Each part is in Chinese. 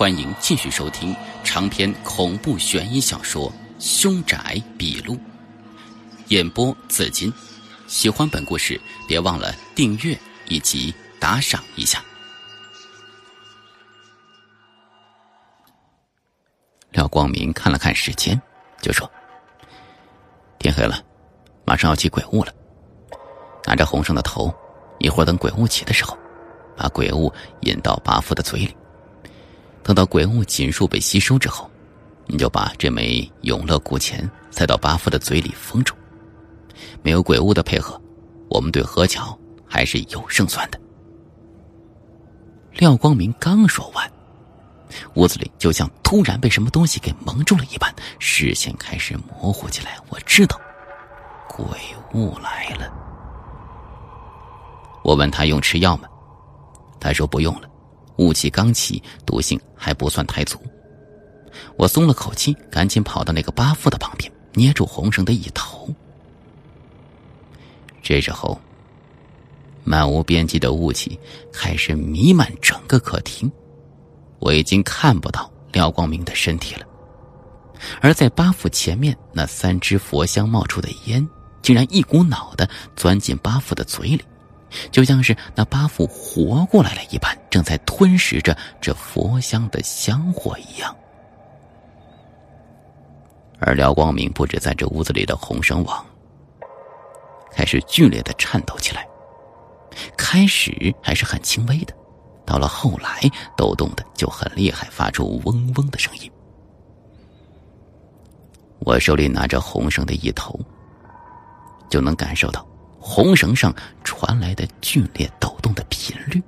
欢迎继续收听长篇恐怖悬疑小说《凶宅笔录》，演播紫金。喜欢本故事，别忘了订阅以及打赏一下。廖光明看了看时间，就说：“天黑了，马上要起鬼雾了。拿着红绳的头，一会儿等鬼雾起的时候，把鬼雾引到八夫的嘴里。”等到鬼物紧数被吸收之后，你就把这枚永乐古钱塞到巴夫的嘴里封住。没有鬼物的配合，我们对何桥还是有胜算的。廖光明刚说完，屋子里就像突然被什么东西给蒙住了一般，视线开始模糊起来。我知道，鬼物来了。我问他用吃药吗？他说不用了。雾气刚起，毒性还不算太足。我松了口气，赶紧跑到那个巴夫的旁边，捏住红绳的一头。这时候，漫无边际的雾气开始弥漫整个客厅，我已经看不到廖光明的身体了。而在巴夫前面，那三只佛香冒出的烟，竟然一股脑的钻进巴夫的嘴里。就像是那八副活过来了一般，正在吞食着这佛香的香火一样。而廖光明布置在这屋子里的红绳网开始剧烈的颤抖起来，开始还是很轻微的，到了后来抖动的就很厉害，发出嗡嗡的声音。我手里拿着红绳的一头，就能感受到。红绳上传来的剧烈抖动的频率，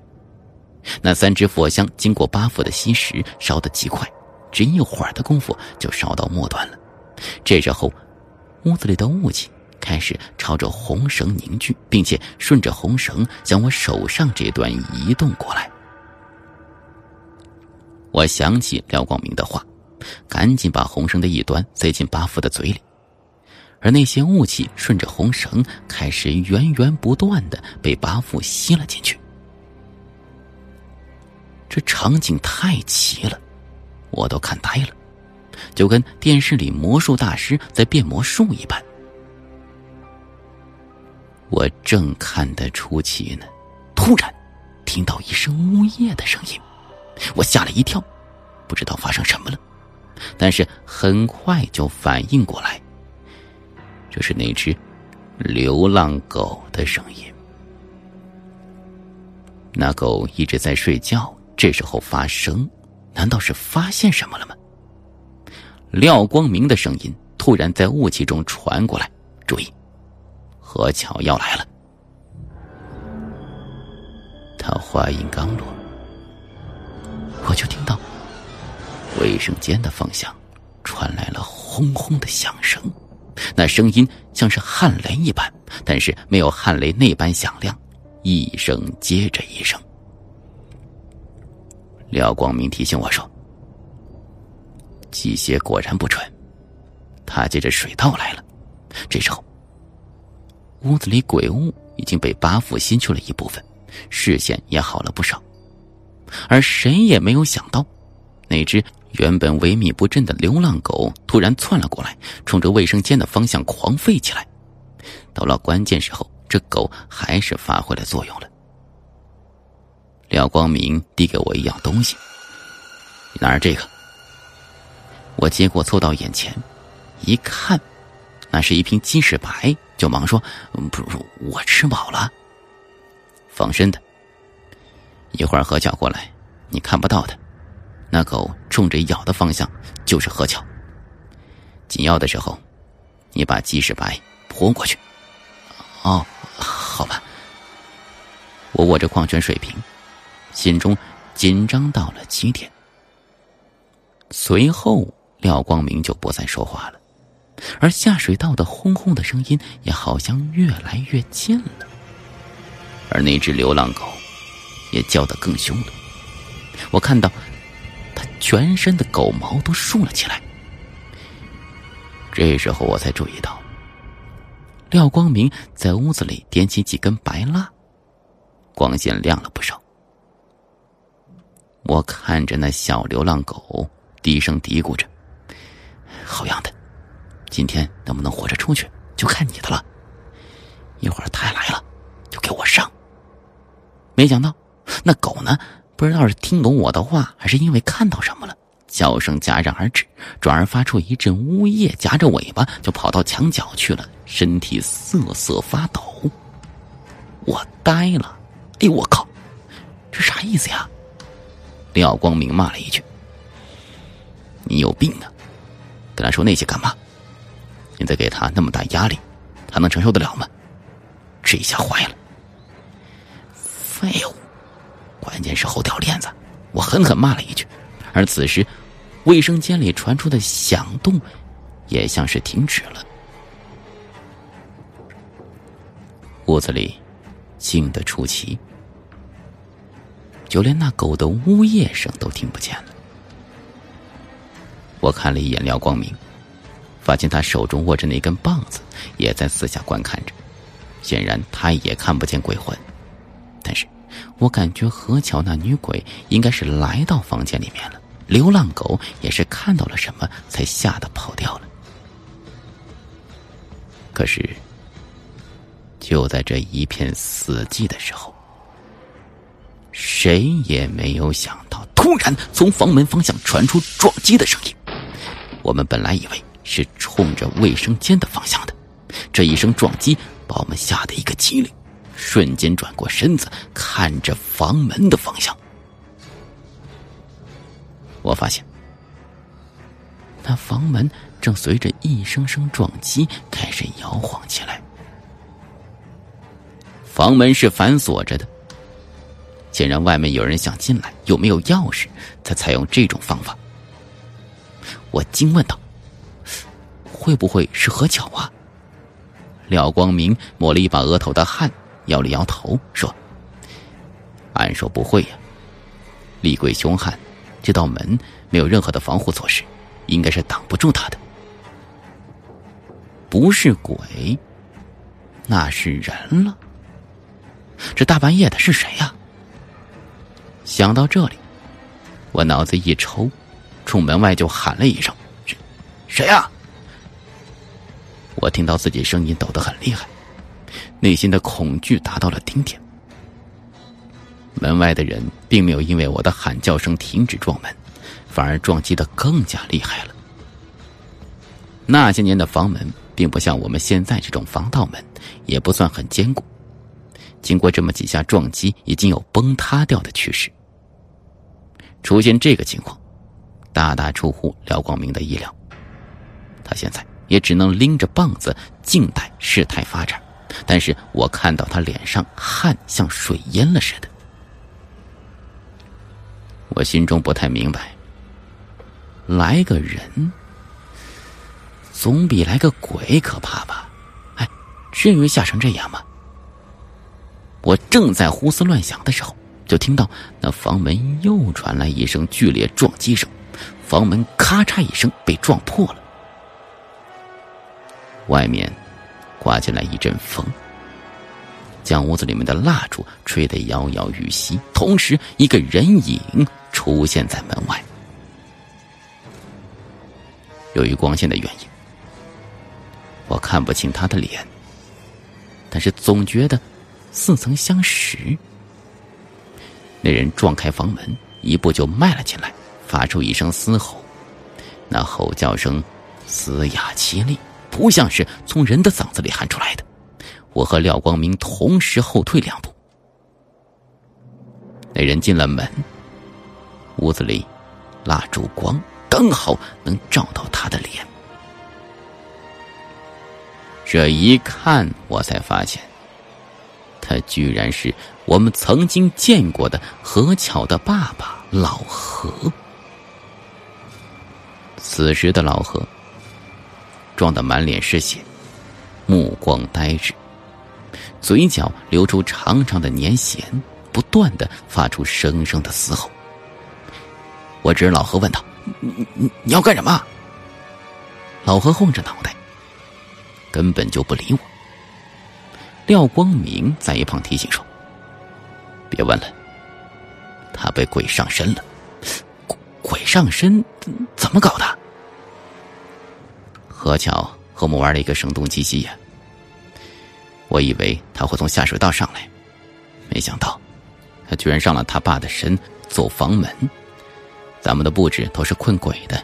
那三支佛香经过八副的吸食，烧得极快，只一会儿的功夫就烧到末端了。这时候，屋子里的雾气开始朝着红绳凝聚，并且顺着红绳向我手上这端移动过来。我想起廖光明的话，赶紧把红绳的一端塞进八副的嘴里。而那些雾气顺着红绳开始源源不断的被八副吸了进去，这场景太奇了，我都看呆了，就跟电视里魔术大师在变魔术一般。我正看得出奇呢，突然听到一声呜咽的声音，我吓了一跳，不知道发生什么了，但是很快就反应过来。这是那只流浪狗的声音。那狗一直在睡觉，这时候发声，难道是发现什么了吗？廖光明的声音突然在雾气中传过来：“注意，何巧要来了。”他话音刚落，我就听到卫生间的方向传来了轰轰的响声。那声音像是旱雷一般，但是没有旱雷那般响亮，一声接着一声。廖光明提醒我说：“机械果然不准，他借着水道来了。”这时候，屋子里鬼物已经被八副吸去了一部分，视线也好了不少，而谁也没有想到，那只。原本萎靡不振的流浪狗突然窜了过来，冲着卫生间的方向狂吠起来。到了关键时候，这狗还是发挥了作用了。廖光明递给我一样东西，拿着这个。我接过凑到眼前，一看，那是一瓶鸡屎白，就忙说：“不，我吃饱了。”放心的，一会儿何巧过来，你看不到的。那狗冲着咬的方向就是何桥。紧要的时候，你把鸡屎白泼过去。哦，好吧。我握着矿泉水瓶，心中紧张到了极点。随后，廖光明就不再说话了，而下水道的轰轰的声音也好像越来越近了，而那只流浪狗也叫得更凶了。我看到。全身的狗毛都竖了起来。这时候我才注意到，廖光明在屋子里点起几根白蜡，光线亮了不少。我看着那小流浪狗，低声嘀咕着：“好样的，今天能不能活着出去，就看你的了。一会儿他来了，就给我上。”没想到，那狗呢，不知道是听懂我的话，还是因为看到什么了，叫声戛然而止，转而发出一阵呜咽，夹着尾巴就跑到墙角去了，身体瑟瑟发抖。我呆了，哎呦，我靠，这啥意思呀？廖光明骂了一句：“你有病啊！跟他说那些干嘛？你再给他那么大压力，他能承受得了吗？这下坏了！废物！关键是后掉链子！”我狠狠骂了一句。而此时，卫生间里传出的响动也像是停止了。屋子里静得出奇。就连那狗的呜咽声都听不见了。我看了一眼廖光明，发现他手中握着那根棒子，也在四下观看着。显然，他也看不见鬼魂。我感觉何巧那女鬼应该是来到房间里面了。流浪狗也是看到了什么，才吓得跑掉了。可是，就在这一片死寂的时候。谁也没有想到，突然从房门方向传出撞击的声音。我们本来以为是冲着卫生间的方向的，这一声撞击把我们吓得一个机灵，瞬间转过身子看着房门的方向。我发现，那房门正随着一声声撞击开始摇晃起来。房门是反锁着的。显然，外面有人想进来，有没有钥匙，才采用这种方法？我惊问道：“会不会是何巧啊？”廖光明抹了一把额头的汗，摇了摇头，说：“按说不会呀，厉鬼凶悍，这道门没有任何的防护措施，应该是挡不住他的。不是鬼，那是人了。这大半夜的是谁呀？”想到这里，我脑子一抽，冲门外就喊了一声：“谁？谁呀？”我听到自己声音抖得很厉害，内心的恐惧达到了顶点。门外的人并没有因为我的喊叫声停止撞门，反而撞击的更加厉害了。那些年的房门并不像我们现在这种防盗门，也不算很坚固。经过这么几下撞击，已经有崩塌掉的趋势。出现这个情况，大大出乎廖光明的意料。他现在也只能拎着棒子静待事态发展。但是我看到他脸上汗像水淹了似的，我心中不太明白。来个人总比来个鬼可怕吧？哎，至于吓成这样吗？我正在胡思乱想的时候，就听到那房门又传来一声剧烈撞击声，房门咔嚓一声被撞破了。外面刮进来一阵风，将屋子里面的蜡烛吹得摇摇欲熄，同时一个人影出现在门外。由于光线的原因，我看不清他的脸，但是总觉得。似曾相识。那人撞开房门，一步就迈了进来，发出一声嘶吼。那吼叫声嘶哑凄厉，不像是从人的嗓子里喊出来的。我和廖光明同时后退两步。那人进了门，屋子里蜡烛光刚好能照到他的脸。这一看，我才发现。他居然是我们曾经见过的何巧的爸爸老何。此时的老何撞得满脸是血，目光呆滞，嘴角流出长长的粘涎，不断的发出声声的嘶吼。我指老何问道：“你你你要干什么？”老何晃着脑袋，根本就不理我。廖光明在一旁提醒说：“别问了，他被鬼上身了。”鬼上身，怎么搞的？何巧和我们玩了一个声东击西呀。我以为他会从下水道上来，没想到他居然上了他爸的身走房门。咱们的布置都是困鬼的，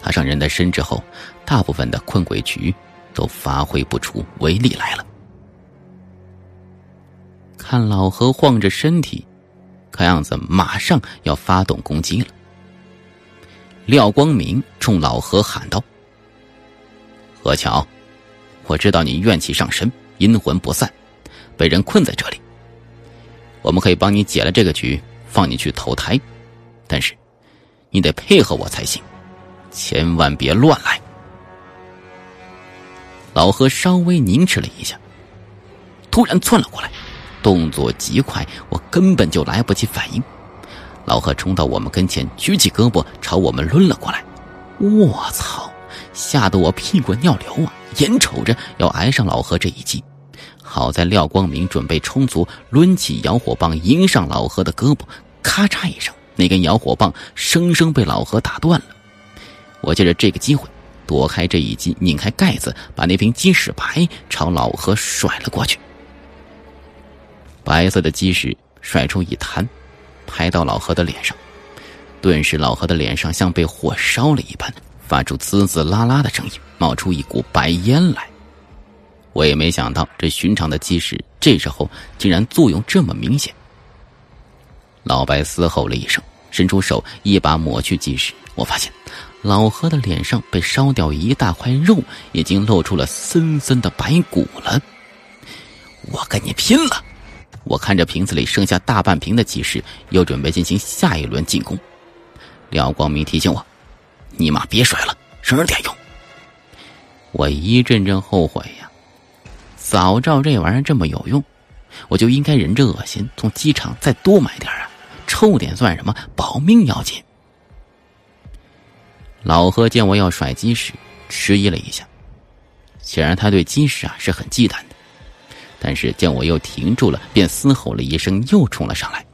他上人的身之后，大部分的困鬼局都发挥不出威力来了。看老何晃着身体，看样子马上要发动攻击了。廖光明冲老何喊道：“何巧，我知道你怨气上身。”阴魂不散，被人困在这里。我们可以帮你解了这个局，放你去投胎，但是你得配合我才行，千万别乱来。老何稍微凝视了一下，突然窜了过来，动作极快，我根本就来不及反应。老何冲到我们跟前，举起胳膊朝我们抡了过来。我操！吓得我屁滚尿流啊！眼瞅着要挨上老何这一击，好在廖光明准备充足，抡起摇火棒迎上老何的胳膊，咔嚓一声，那根摇火棒生生被老何打断了。我借着这个机会躲开这一击，拧开盖子，把那瓶鸡屎白朝老何甩了过去。白色的鸡屎甩出一滩，拍到老何的脸上，顿时老何的脸上像被火烧了一般。发出滋滋啦啦的声音，冒出一股白烟来。我也没想到，这寻常的鸡屎这时候竟然作用这么明显。老白嘶吼了一声，伸出手一把抹去鸡屎。我发现老何的脸上被烧掉一大块肉，已经露出了森森的白骨了。我跟你拼了！我看着瓶子里剩下大半瓶的鸡屎，又准备进行下一轮进攻。廖光明提醒我。你妈别甩了，省着点用。我一阵阵后悔呀，早知道这玩意儿这么有用，我就应该忍着恶心从机场再多买点啊，臭点算什么？保命要紧。老何见我要甩鸡屎，迟疑了一下，显然他对鸡屎啊是很忌惮的。但是见我又停住了，便嘶吼了一声，又冲了上来。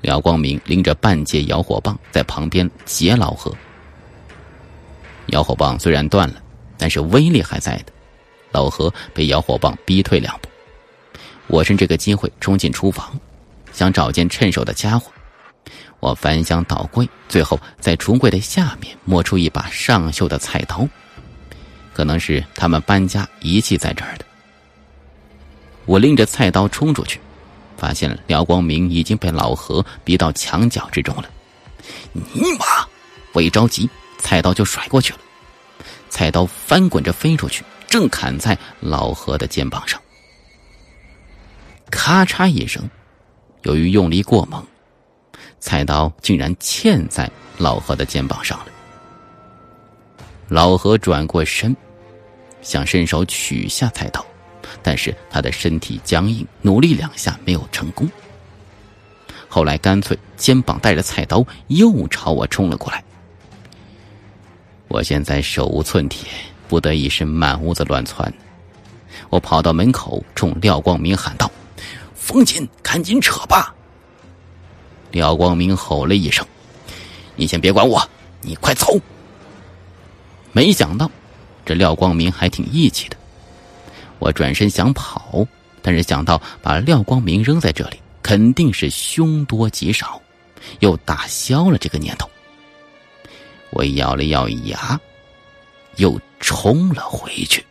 廖光明拎着半截摇火棒在旁边截老何。摇火棒虽然断了，但是威力还在的。老何被摇火棒逼退两步，我趁这个机会冲进厨房，想找件趁手的家伙。我翻箱倒柜，最后在橱柜的下面摸出一把上锈的菜刀，可能是他们搬家遗弃在这儿的。我拎着菜刀冲出去。发现廖光明已经被老何逼到墙角之中了，尼玛！我一着急，菜刀就甩过去了，菜刀翻滚着飞出去，正砍在老何的肩膀上。咔嚓一声，由于用力过猛，菜刀竟然嵌在老何的肩膀上了。老何转过身，想伸手取下菜刀。但是他的身体僵硬，努力两下没有成功。后来干脆肩膀带着菜刀又朝我冲了过来。我现在手无寸铁，不得已是满屋子乱窜。我跑到门口，冲廖光明喊道：“冯琴，赶紧扯吧！”廖光明吼了一声：“你先别管我，你快走！”没想到，这廖光明还挺义气的。我转身想跑，但是想到把廖光明扔在这里，肯定是凶多吉少，又打消了这个念头。我咬了咬牙，又冲了回去。